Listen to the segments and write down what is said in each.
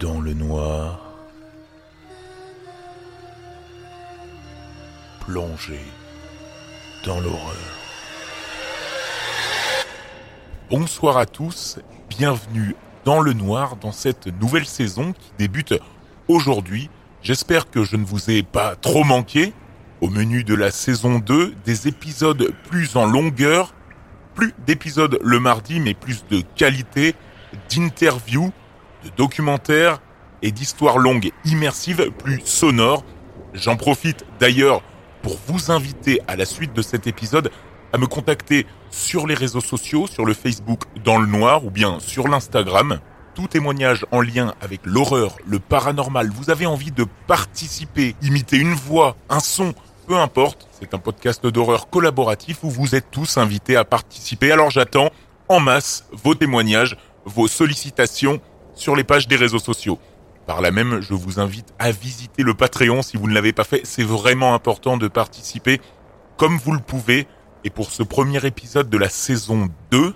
dans le noir, plongé dans l'horreur. Bonsoir à tous, bienvenue dans le noir dans cette nouvelle saison qui débute aujourd'hui. J'espère que je ne vous ai pas trop manqué. Au menu de la saison 2, des épisodes plus en longueur, plus d'épisodes le mardi mais plus de qualité, d'interviews, de documentaires et d'histoires longues immersives plus sonores. J'en profite d'ailleurs pour vous inviter à la suite de cet épisode à me contacter sur les réseaux sociaux, sur le Facebook dans le noir ou bien sur l'Instagram. Tout témoignage en lien avec l'horreur, le paranormal, vous avez envie de participer, imiter une voix, un son, peu importe, c'est un podcast d'horreur collaboratif où vous êtes tous invités à participer. Alors j'attends en masse vos témoignages, vos sollicitations sur les pages des réseaux sociaux. Par là même, je vous invite à visiter le Patreon si vous ne l'avez pas fait. C'est vraiment important de participer comme vous le pouvez. Et pour ce premier épisode de la saison 2 de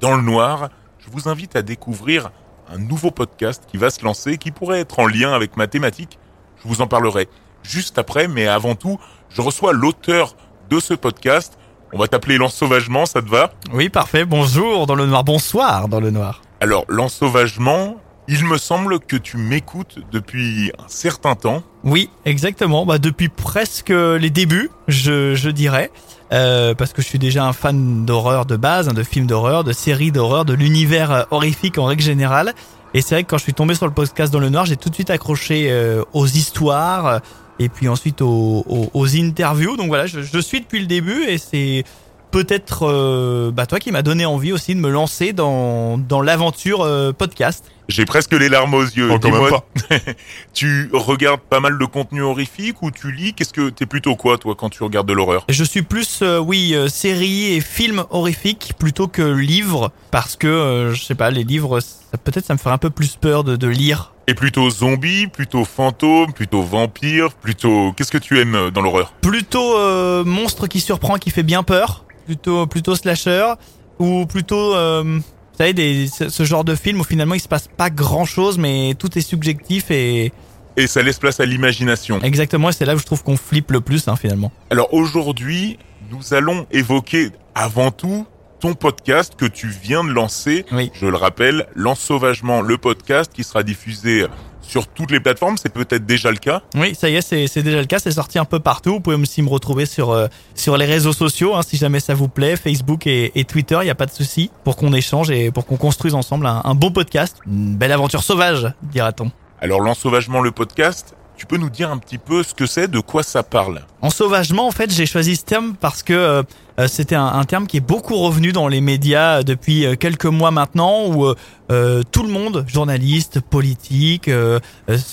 Dans le Noir, je vous invite à découvrir un nouveau podcast qui va se lancer, qui pourrait être en lien avec ma thématique. Je vous en parlerai juste après, mais avant tout, je reçois l'auteur de ce podcast. On va t'appeler l'ensauvagement, ça te va? Oui, parfait. Bonjour dans le noir. Bonsoir dans le noir. Alors, l'ensauvagement, il me semble que tu m'écoutes depuis un certain temps. Oui, exactement. Bah, depuis presque les débuts, je, je dirais. Euh, parce que je suis déjà un fan d'horreur de base, hein, de films d'horreur, de séries d'horreur, de l'univers euh, horrifique en règle générale. Et c'est vrai que quand je suis tombé sur le podcast dans le noir, j'ai tout de suite accroché euh, aux histoires et puis ensuite aux, aux, aux interviews. Donc voilà, je, je, suis depuis le début et c'est peut-être euh, bah, toi qui m'as donné envie aussi de me lancer dans, dans l'aventure euh, podcast. J'ai presque les larmes aux yeux. Oh, quand même pas. tu regardes pas mal de contenu horrifique ou tu lis? Qu'est-ce que t'es plutôt quoi toi quand tu regardes de l'horreur? Je suis plus euh, oui euh, séries et films horrifiques plutôt que livres parce que euh, je sais pas les livres ça- peut-être ça me ferait un peu plus peur de, de lire. Et plutôt zombie, plutôt fantôme, plutôt vampire, plutôt qu'est-ce que tu aimes euh, dans l'horreur? Plutôt euh, monstre qui surprend qui fait bien peur, plutôt plutôt slasher ou plutôt euh, savez des, ce, genre de film où finalement il se passe pas grand-chose mais tout est subjectif et Et ça laisse place à l'imagination. exactement et c'est là où je trouve qu'on flippe le plus hein, finalement. Alors aujourd'hui, nous allons évoquer avant tout ton podcast que tu viens de lancer. Oui. Je le rappelle, L'Ensauvagement, le podcast qui sera diffusé sur toutes les plateformes. C'est peut-être déjà le cas. Oui, ça y est, c'est déjà le cas, c'est sorti un peu partout. Vous pouvez aussi me retrouver sur euh, sur les réseaux sociaux, hein, si jamais ça vous plaît, Facebook et, et Twitter, il y a pas de souci, pour qu'on échange et pour qu'on construise ensemble un, un bon podcast, une belle aventure sauvage, dira-t-on. Alors L'Ensauvagement, le podcast, tu peux nous dire un petit peu ce que c'est, de quoi ça parle En sauvagement, en fait, j'ai choisi ce terme parce que euh, euh, c'était un, un terme qui est beaucoup revenu dans les médias depuis euh, quelques mois maintenant, où euh, euh, tout le monde, journalistes, politiques, euh,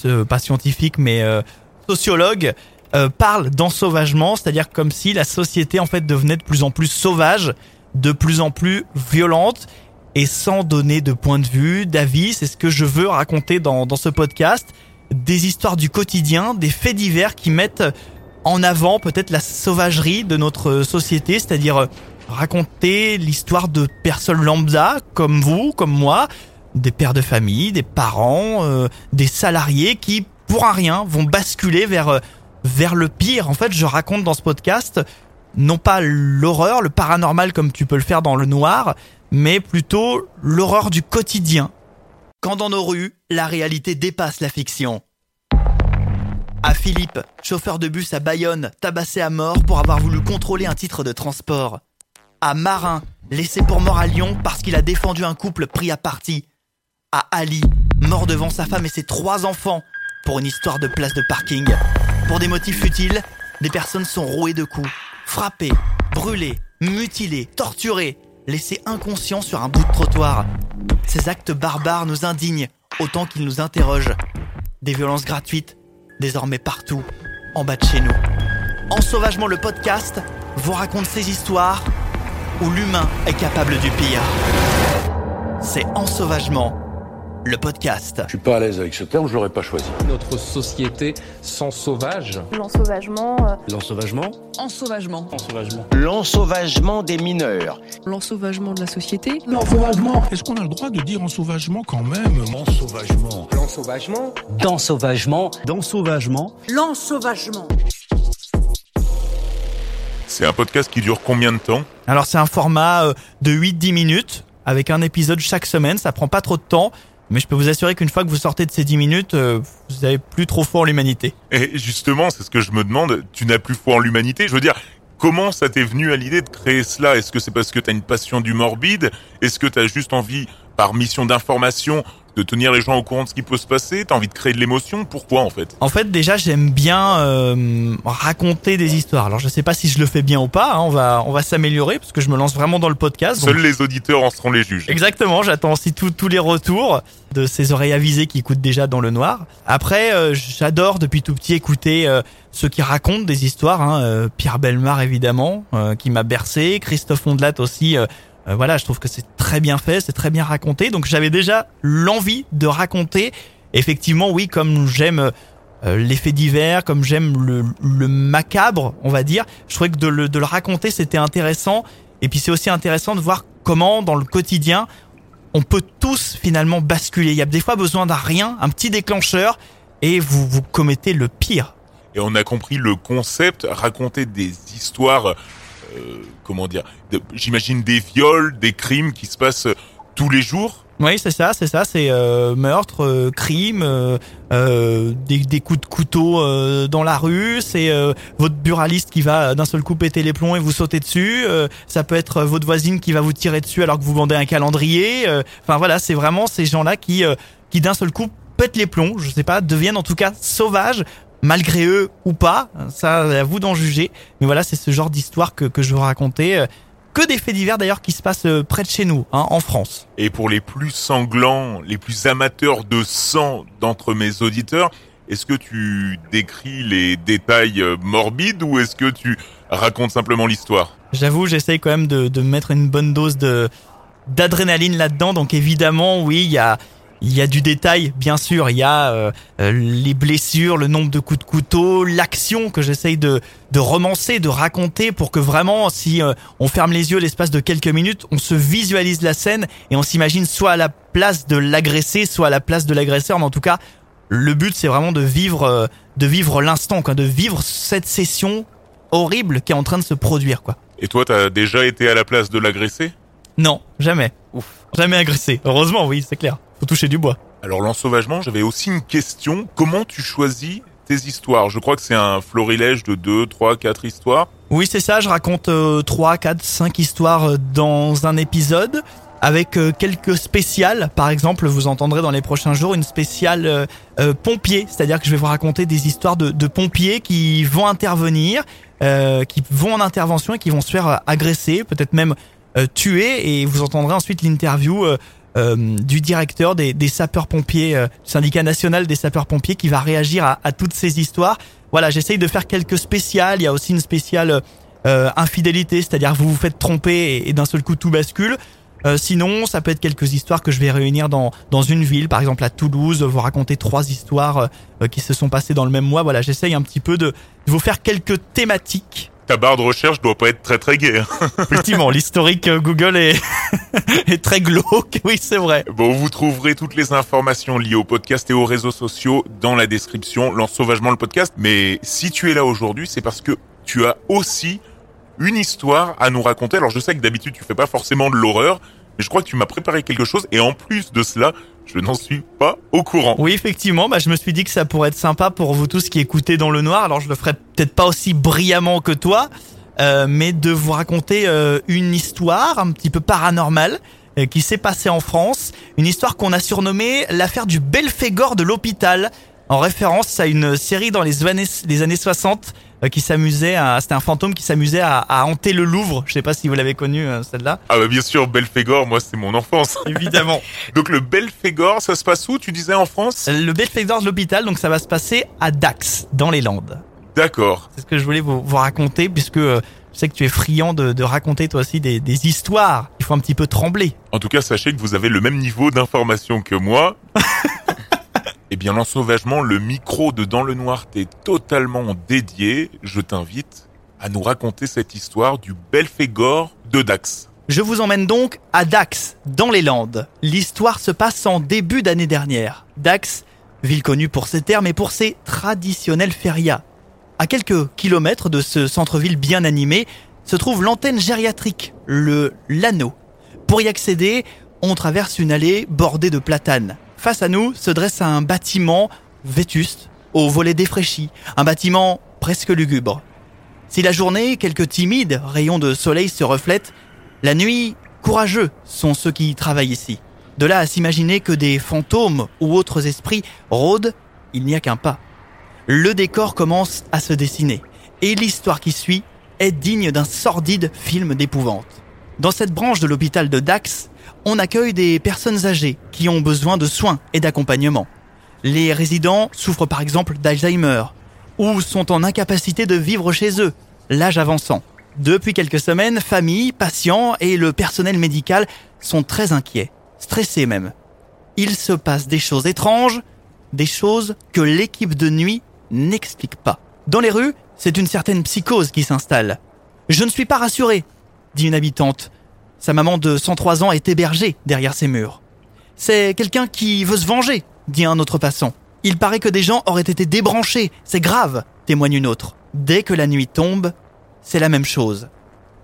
euh, pas scientifiques, mais euh, sociologues, euh, parle d'ensauvagement, c'est-à-dire comme si la société en fait devenait de plus en plus sauvage, de plus en plus violente, et sans donner de point de vue, d'avis. C'est ce que je veux raconter dans, dans ce podcast. Des histoires du quotidien, des faits divers qui mettent en avant peut-être la sauvagerie de notre société, c'est-à-dire euh, raconter l'histoire de personnes lambda comme vous, comme moi, des pères de famille, des parents, euh, des salariés qui, pour un rien, vont basculer vers euh, vers le pire. En fait, je raconte dans ce podcast non pas l'horreur, le paranormal comme tu peux le faire dans le noir, mais plutôt l'horreur du quotidien. Quand dans nos rues, la réalité dépasse la fiction. À Philippe, chauffeur de bus à Bayonne, tabassé à mort pour avoir voulu contrôler un titre de transport. À Marin, laissé pour mort à Lyon parce qu'il a défendu un couple pris à partie. À Ali, mort devant sa femme et ses trois enfants pour une histoire de place de parking. Pour des motifs futiles, des personnes sont rouées de coups, frappées, brûlées, mutilées, torturées, laissées inconscients sur un bout de trottoir. Ces actes barbares nous indignent autant qu'ils nous interrogent. Des violences gratuites, désormais partout, en bas de chez nous. En Sauvagement le podcast vous raconte ces histoires où l'humain est capable du pire. C'est En Sauvagement, le podcast. Je suis pas à l'aise avec ce terme, je l'aurais pas choisi. Notre société sans sauvage. L'ensauvagement. euh, L'ensauvagement Ensauvagement. L'ensauvagement des mineurs. L'ensauvagement de la société. Est-ce qu'on a le droit de dire ensauvagement quand même? Ensauvagement. L'ensauvagement D'ensauvagement. d'ensauvagement. L'ensauvagement. C'est un podcast qui dure combien de temps? Alors c'est un format euh, de 8-10 minutes avec un épisode chaque semaine, ça prend pas trop de temps, mais je peux vous assurer qu'une fois que vous sortez de ces 10 minutes, euh, vous avez plus trop foi en l'humanité. Et justement, c'est ce que je me demande, tu n'as plus foi en l'humanité, je veux dire, comment ça t'est venu à l'idée de créer cela? Est-ce que c'est parce que tu as une passion du morbide? Est-ce que tu as juste envie, par mission d'information, de tenir les gens au courant de ce qui peut se passer T'as envie de créer de l'émotion Pourquoi en fait? En fait, déjà, j'aime bien euh, raconter des histoires. Alors, je sais pas si je le fais bien ou pas. hein, on va, on va s'améliorer parce que je me lance vraiment dans le podcast. donc- Seuls les auditeurs en seront les juges. Exactement. J'attends aussi tous les retours de ces oreilles avisées qui écoutent déjà dans le noir. Après, euh, j'adore depuis tout petit écouter euh, ceux qui racontent des histoires. Hein, euh, Pierre Belmar évidemment, euh, qui m'a bercé. Christophe Ondelat aussi. Euh, voilà, je trouve que c'est très bien fait, c'est très bien raconté. Donc j'avais déjà l'envie de raconter. Effectivement, oui, comme j'aime euh, les faits divers, comme j'aime le, macabre, on va dire, je trouvais que de le, de le raconter, c'était intéressant. Et puis c'est aussi intéressant de voir comment, dans le quotidien, on peut tous finalement basculer. Il y a des fois besoin d'un rien, un petit déclencheur, et vous, vous commettez le pire. Et on a compris le concept, raconter des histoires, comment dire, j'imagine des viols, des crimes qui se passent tous les jours. Oui, c'est ça, c'est ça, c'est euh, meurtre, euh, crime, euh, euh, des, coups de couteau euh, dans la rue, c'est euh, votre buraliste qui va d'un seul coup péter les plombs et vous sauter dessus, euh, ça peut être votre voisine qui va vous tirer dessus alors que vous vendez un calendrier, euh, enfin voilà, c'est vraiment ces gens-là qui, euh, qui d'un seul coup pètent les plombs, je sais pas, deviennent en tout cas sauvages, malgré eux ou pas, ça à vous d'en juger, mais voilà, c'est ce genre d'histoire que, que je veux raconter, que des faits divers d'ailleurs qui se passent euh, près de chez nous, hein, en France. Et pour les plus sanglants, les plus amateurs de sang d'entre mes auditeurs, est-ce que tu décris les détails euh, morbides ou est-ce que tu racontes simplement l'histoire? J'avoue, j'essaye quand même de, de mettre une bonne dose de d'adrénaline là-dedans. Donc évidemment, oui, il y a il y a du détail, bien sûr. Il y a euh, euh, les blessures, le nombre de coups de couteau, l'action que j'essaye de de romancer, de raconter pour que vraiment, si euh, on ferme les yeux l'espace de quelques minutes, on se visualise la scène et on s'imagine soit à la place de l'agressé, soit à la place de l'agresseur. Mais en tout cas, le but c'est vraiment de vivre euh, de vivre l'instant, quoi, de vivre cette session horrible qui est en train de se produire, quoi. Et toi, t'as déjà été à la place de l'agressé? Non, jamais. Ouf. Jamais agressé. Heureusement, oui, c'est clair. Faut toucher du bois. Alors l'ensauvagement, j'avais aussi une question. Comment tu choisis tes histoires? Je crois que c'est un florilège de 2, 3, 4 histoires. Oui, c'est ça. Je raconte euh, 3, 4, 5 histoires euh, dans un épisode avec euh, quelques spéciales. Par exemple, vous entendrez dans les prochains jours une spéciale euh, pompier. C'est-à-dire que je vais vous raconter des histoires de, de pompiers qui vont intervenir, euh, qui vont en intervention et qui vont se faire agresser, peut-être même euh, tuer. Et vous entendrez ensuite l'interview du directeur des, des sapeurs-pompiers, euh, syndicat national des sapeurs-pompiers, qui va réagir à, à toutes ces histoires. Voilà, j'essaye de faire quelques spéciales. Il y a aussi une spéciale euh, infidélité, c'est-à-dire vous vous faites tromper et, et d'un seul coup tout bascule. Euh, sinon, ça peut être quelques histoires que je vais réunir dans dans une ville, par exemple à Toulouse, vous raconter trois histoires euh, qui se sont passées dans le même mois. Voilà, j'essaye un petit peu de, de vous faire quelques thématiques. Ta barre de recherche doit pas être très très gaie. hein. Effectivement, l'historique euh, Google est est très glauque. Oui, c'est vrai. Bon, vous trouverez toutes les informations liées au podcast et aux réseaux sociaux dans la description. Lance sauvagement le podcast. Mais si tu es là aujourd'hui, c'est parce que tu as aussi une histoire à nous raconter. Alors je sais que d'habitude tu fais pas forcément de l'horreur, mais je crois que tu m'as préparé quelque chose et en plus de cela, je n'en suis pas au courant. Oui, effectivement, bah, je me suis dit que ça pourrait être sympa pour vous tous qui écoutez dans le noir. Alors, je le ferai peut-être pas aussi brillamment que toi, euh, mais de vous raconter euh, une histoire un petit peu paranormale euh, qui s'est passée en France. Une histoire qu'on a surnommée l'affaire du Belphégor de l'hôpital, en référence à une série dans les années, les années 60 euh, qui s'amusait à, c'était un fantôme qui s'amusait à, à hanter le Louvre. Je sais pas si vous l'avez connu, euh, celle-là. Ah bah bien sûr, Belphégor, moi c'est mon enfance. Évidemment. Donc le Belphégor, ça se passe où Tu disais en France? Le Belphégor de l'hôpital, donc ça va se passer à Dax, dans les Landes. D'accord. C'est ce que je voulais vous, vous raconter puisque euh, Je sais que tu es friand de, de raconter toi aussi des, des histoires. Il faut un petit peu trembler. En tout cas, sachez que vous avez le même niveau d'information que moi. Eh bien, l'ensauvagement, le micro de Dans le Noir t'est totalement dédié. Je t'invite à nous raconter cette histoire du Belphégor de Dax. Je vous emmène donc à Dax, dans les Landes. L'histoire se passe en début d'année dernière. Dax, ville connue pour ses termes et pour ses traditionnelles férias. À quelques kilomètres de ce centre-ville bien animé se trouve l'antenne gériatrique, le Lano. Pour y accéder, on traverse une allée bordée de platanes. Face à nous se dresse un bâtiment vétuste, aux volets défraîchis, un bâtiment presque lugubre. Si la journée, quelques timides rayons de soleil se reflètent, la nuit, courageux sont ceux qui travaillent ici. De là à s'imaginer que des fantômes ou autres esprits rôdent, il n'y a qu'un pas. Le décor commence à se dessiner, et l'histoire qui suit est digne d'un sordide film d'épouvante. Dans cette branche de l'hôpital de Dax, on accueille des personnes âgées qui ont besoin de soins et d'accompagnement. Les résidents souffrent par exemple d'Alzheimer ou sont en incapacité de vivre chez eux, l'âge avançant. Depuis quelques semaines, familles, patients et le personnel médical sont très inquiets, stressés même. Il se passe des choses étranges, des choses que l'équipe de nuit n'explique pas. Dans les rues, c'est une certaine psychose qui s'installe. Je ne suis pas rassuré, dit une habitante. Sa maman de 103 ans est hébergée derrière ces murs. C'est quelqu'un qui veut se venger, dit un autre passant. Il paraît que des gens auraient été débranchés, c'est grave, témoigne une autre. Dès que la nuit tombe, c'est la même chose.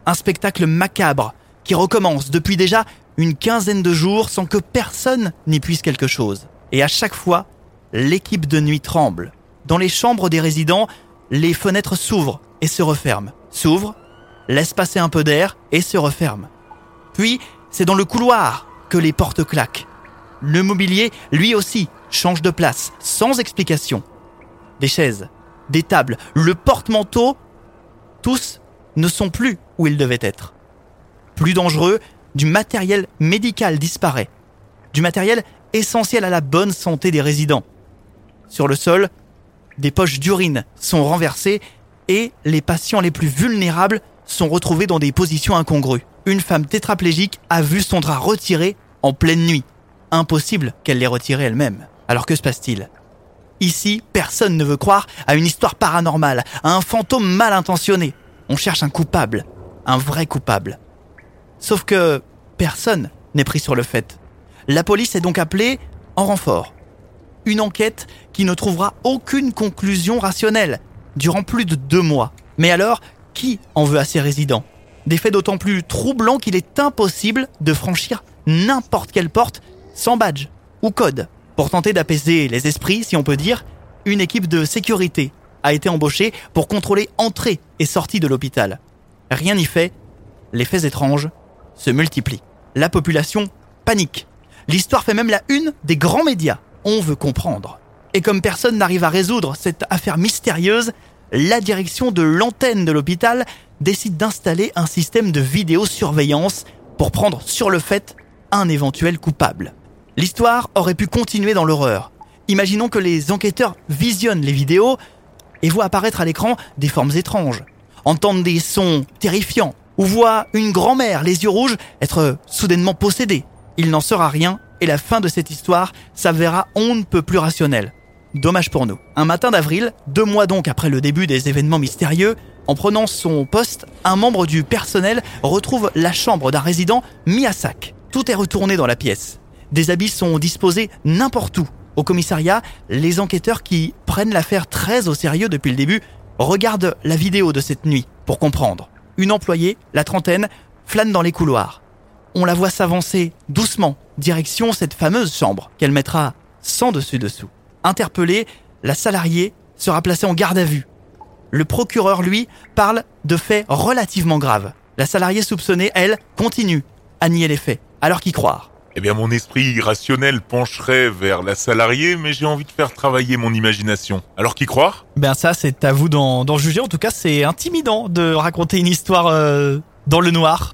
Un spectacle macabre qui recommence depuis déjà une quinzaine de jours sans que personne n'y puisse quelque chose. Et à chaque fois, l'équipe de nuit tremble. Dans les chambres des résidents, les fenêtres s'ouvrent et se referment. S'ouvrent, laissent passer un peu d'air et se referment. Puis, c'est dans le couloir que les portes claquent. Le mobilier, lui aussi, change de place, sans explication. Des chaises, des tables, le porte-manteau, tous ne sont plus où ils devaient être. Plus dangereux, du matériel médical disparaît. Du matériel essentiel à la bonne santé des résidents. Sur le sol, des poches d'urine sont renversées et les patients les plus vulnérables sont retrouvés dans des positions incongrues. Une femme tétraplégique a vu son drap retiré en pleine nuit. Impossible qu'elle l'ait retiré elle-même. Alors que se passe-t-il Ici, personne ne veut croire à une histoire paranormale, à un fantôme mal intentionné. On cherche un coupable, un vrai coupable. Sauf que personne n'est pris sur le fait. La police est donc appelée en renfort. Une enquête qui ne trouvera aucune conclusion rationnelle durant plus de deux mois. Mais alors, qui en veut à ses résidents? Des faits d'autant plus troublants qu'il est impossible de franchir n'importe quelle porte sans badge ou code. Pour tenter d'apaiser les esprits, si on peut dire, une équipe de sécurité a été embauchée pour contrôler entrée et sortie de l'hôpital. Rien n'y fait, les faits étranges se multiplient. La population panique. L'histoire fait même la une des grands médias. On veut comprendre. Et comme personne n'arrive à résoudre cette affaire mystérieuse, la direction de l'antenne de l'hôpital décide d'installer un système de vidéosurveillance pour prendre sur le fait un éventuel coupable. L'histoire aurait pu continuer dans l'horreur. Imaginons que les enquêteurs visionnent les vidéos et voient apparaître à l'écran des formes étranges, entendent des sons terrifiants, ou voient une grand-mère, les yeux rouges, être soudainement possédée. Il n'en sera rien et la fin de cette histoire s'avérera on ne peut plus rationnelle. Dommage pour nous. Un matin d'avril, deux mois donc après le début des événements mystérieux, en prenant son poste, un membre du personnel retrouve la chambre d'un résident mis à sac. Tout est retourné dans la pièce. Des habits sont disposés n'importe où. Au commissariat, les enquêteurs qui prennent l'affaire très au sérieux depuis le début regardent la vidéo de cette nuit pour comprendre. Une employée, la trentaine, flâne dans les couloirs. On la voit s'avancer doucement, direction cette fameuse chambre qu'elle mettra sans dessus-dessous. Interpellée, la salariée sera placée en garde à vue. Le procureur, lui, parle de faits relativement graves. La salariée soupçonnée, elle, continue à nier les faits. Alors qu'y croire Eh bien, mon esprit rationnel pencherait vers la salariée, mais j'ai envie de faire travailler mon imagination. Alors qu'y croire? Ben ça, c'est à vous d'en d'en juger. En tout cas, c'est intimidant de raconter une histoire euh, dans le noir.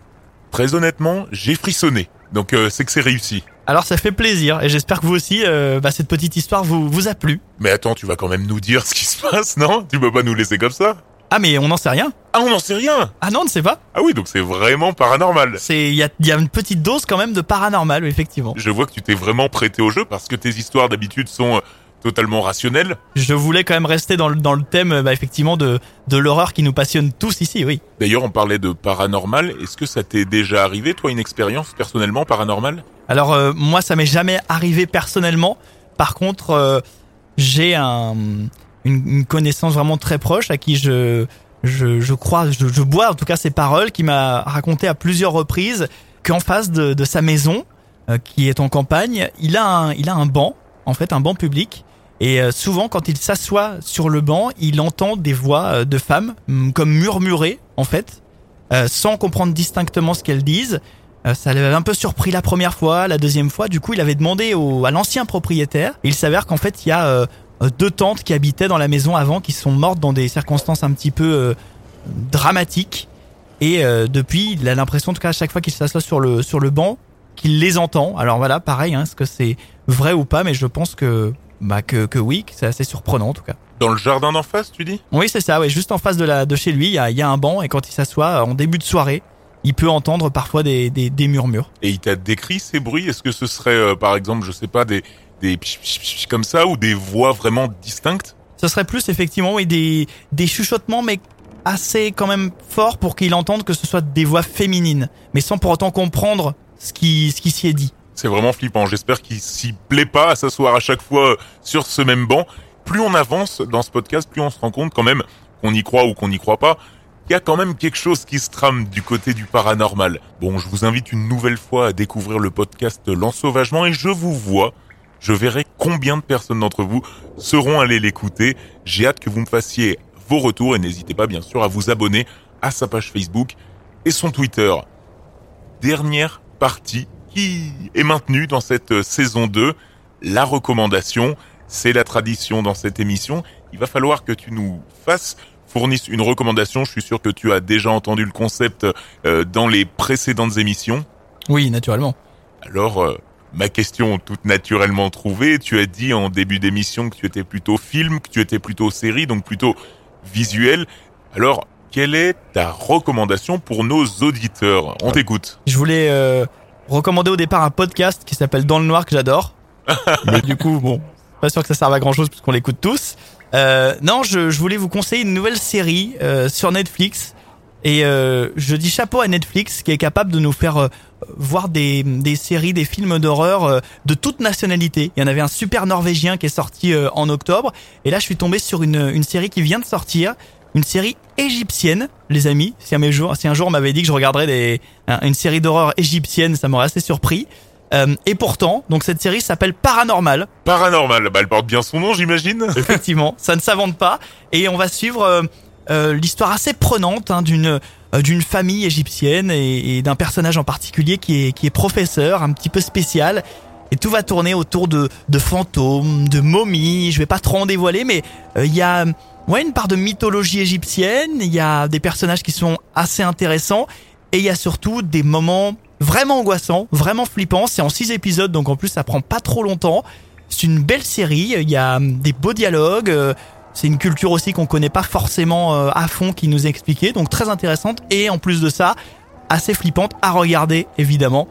Très honnêtement, j'ai frissonné. Donc euh, c'est que c'est réussi. Alors ça fait plaisir et j'espère que vous aussi, euh, bah, cette petite histoire vous, vous a plu. Mais attends, tu vas quand même nous dire ce qui se passe, non? Tu peux pas nous laisser comme ça? Ah mais on n'en sait rien. Ah, on n'en sait rien Ah non, on ne sait pas. Ah oui, donc c'est vraiment paranormal. C'est il y a, il y a une petite dose quand même de paranormal, effectivement. Je vois que tu t'es vraiment prêté au jeu parce que tes histoires d'habitude sont euh, totalement rationnelles. Je voulais quand même rester dans le, dans le thème, bah, effectivement, de, de l'horreur qui nous passionne tous ici, oui. D'ailleurs, on parlait de paranormal. Est-ce que ça t'est déjà arrivé, toi, une expérience personnellement paranormale? Alors euh, moi, ça m'est jamais arrivé personnellement. Par contre, euh, j'ai un, une, une connaissance vraiment très proche à qui je, je, je crois, je, je bois en tout cas ses paroles, qui m'a raconté à plusieurs reprises qu'en face de, de sa maison, euh, qui est en campagne, il a un, il a un banc, en fait, un banc public. Et euh, souvent, quand il s'assoit sur le banc, il entend des voix euh, de femmes, hum, comme murmurer, en fait, euh, sans comprendre distinctement ce qu'elles disent. Ça l'avait un peu surpris la première fois, la deuxième fois. Du coup, il avait demandé au, à l'ancien propriétaire. Il s'avère qu'en fait, il y a deux tantes qui habitaient dans la maison avant, qui sont mortes dans des circonstances un petit peu dramatiques. Et depuis, il a l'impression, en tout cas, à chaque fois qu'il s'assoit sur le sur le banc, qu'il les entend. Alors voilà, pareil, hein, est-ce que c'est vrai ou pas Mais je pense que bah que, que oui, que c'est assez surprenant en tout cas. Dans le jardin d'en face, tu dis? Oui, c'est ça. Ouais, juste en face de la de chez lui, il y a, il y a un banc et quand il s'assoit en début de soirée, il peut entendre parfois des des, des murmures. Et il t'a décrit ces bruits? Est-ce que ce serait, euh, par exemple, je sais pas, des des pch, pch, pch comme ça ou des voix vraiment distinctes? Ce serait plus effectivement oui, des des chuchotements, mais assez quand même forts pour qu'il entende que ce soit des voix féminines, mais sans pour autant comprendre ce qui ce qui s'y est dit. C'est vraiment flippant. J'espère qu'il s'y plaît pas à s'asseoir à chaque fois euh, sur ce même banc. Plus on avance dans ce podcast, plus on se rend compte quand même qu'on y croit ou qu'on n'y croit pas. Il y a quand même quelque chose qui se trame du côté du paranormal. Bon, je vous invite une nouvelle fois à découvrir le podcast L'Ensauvagement et je vous vois. Je verrai combien de personnes d'entre vous seront allées l'écouter. J'ai hâte que vous me fassiez vos retours et n'hésitez pas bien sûr à vous abonner à sa page Facebook et son Twitter. Dernière partie qui est maintenue dans cette euh, saison 2, la recommandation. C'est la tradition dans cette émission. Il va falloir que tu nous fasses fournisses une recommandation. Je suis sûr que tu as déjà entendu le concept euh, dans les précédentes émissions. Oui, naturellement. Alors, euh, ma question toute naturellement trouvée, tu as dit en début d'émission que tu étais plutôt film, que tu étais plutôt série, donc plutôt visuel. Alors, quelle est ta recommandation pour nos auditeurs? On t'écoute. Je voulais euh, recommander au départ un podcast qui s'appelle Dans le Noir que j'adore. Mais du coup, bon, pas sûr que ça serve à grand chose puisqu'on l'écoute tous. Euh, non, je, je voulais vous conseiller une nouvelle série euh, sur Netflix. Et euh, je dis chapeau à Netflix qui est capable de nous faire euh, voir des, des séries, des films d'horreur euh, de toute nationalité. Il y en avait un super norvégien qui est sorti euh, en octobre. Et là, je suis tombé sur une, une série qui vient de sortir. Une série égyptienne, les amis. Si un, jour, si un jour on m'avait dit que je regarderais des, un- une série d'horreur égyptienne, ça m'aurait assez surpris. Euh, et pourtant, donc cette série s'appelle Paranormal. Paranormal, bah, elle porte bien son nom, j'imagine. Effectivement, ça ne s'invente pas. Et on va suivre euh, euh, l'histoire assez prenante hein, d'une euh, d'une famille égyptienne et, et d'un personnage en particulier qui est qui est professeur, un petit peu spécial. Et tout va tourner autour de de fantômes, de momies. Je vais pas trop en dévoiler, mais euh, il y a ouais une part de mythologie égyptienne. Il y a des personnages qui sont assez intéressants et il y a surtout des moments vraiment angoissants, vraiment flippants. C'est en six épisodes, donc en plus ça prend pas trop longtemps. C'est une belle série. Il y a hum, des beaux dialogues. euh, C'est une culture aussi qu'on connaît pas forcément euh, à fond qui nous est expliquée, donc très intéressante et en plus de ça, assez flippante à regarder évidemment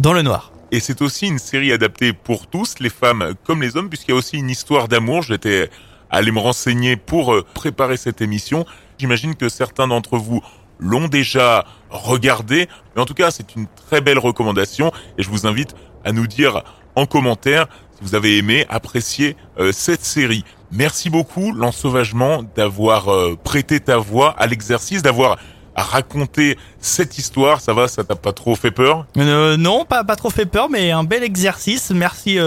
dans le noir. Et c'est aussi une série adaptée pour tous, les femmes comme les hommes, puisqu'il y a aussi une histoire d'amour. J'étais allé me renseigner pour euh, préparer cette émission. J'imagine que certains d'entre vous l'ont déjà regardé. Mais en tout cas, c'est une très belle recommandation. Et je vous invite à nous dire en commentaire si vous avez aimé, apprécié euh, cette série. Merci beaucoup, l'ensauvagement, d'avoir euh, prêté ta voix à l'exercice, d'avoir raconté cette histoire. Ça va, ça t'a pas trop fait peur? Euh, non, pas pas trop fait peur, mais un bel exercice. Merci.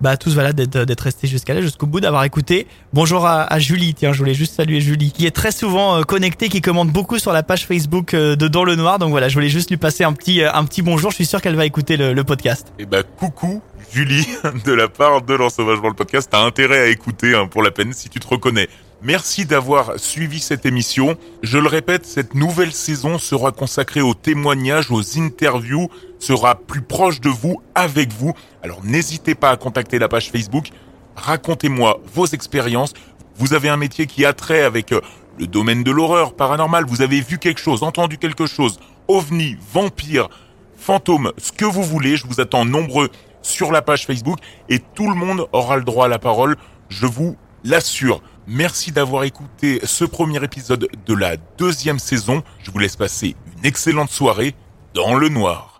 Bah tous voilà d'être restés jusqu'à là jusqu'au bout d'avoir écouté. Bonjour à, à Julie, tiens, je voulais juste saluer Julie qui est très souvent euh, connectée, qui commente beaucoup sur la page Facebook euh, de Dans le Noir. Donc voilà, je voulais juste lui passer un petit euh, un petit bonjour. Je suis sûr qu'elle va écouter le, le podcast. Eh ben coucou Julie, de la part de l'ensauvagement le podcast, t'as intérêt à écouter hein, pour la peine si tu te reconnais. Merci d'avoir suivi cette émission. Je le répète, cette nouvelle saison sera consacrée aux témoignages, aux interviews, sera plus proche de vous, avec vous. Alors n'hésitez pas à contacter la page Facebook. Racontez-moi vos expériences. Vous avez un métier qui a trait avec euh, le domaine de l'horreur paranormal. Vous avez vu quelque chose, entendu quelque chose, ovni, vampire, fantôme, ce que vous voulez. Je vous attends nombreux sur la page Facebook et tout le monde aura le droit à la parole. Je vous l'assure. Merci d'avoir écouté ce premier épisode de la deuxième saison. Je vous laisse passer une excellente soirée dans le noir.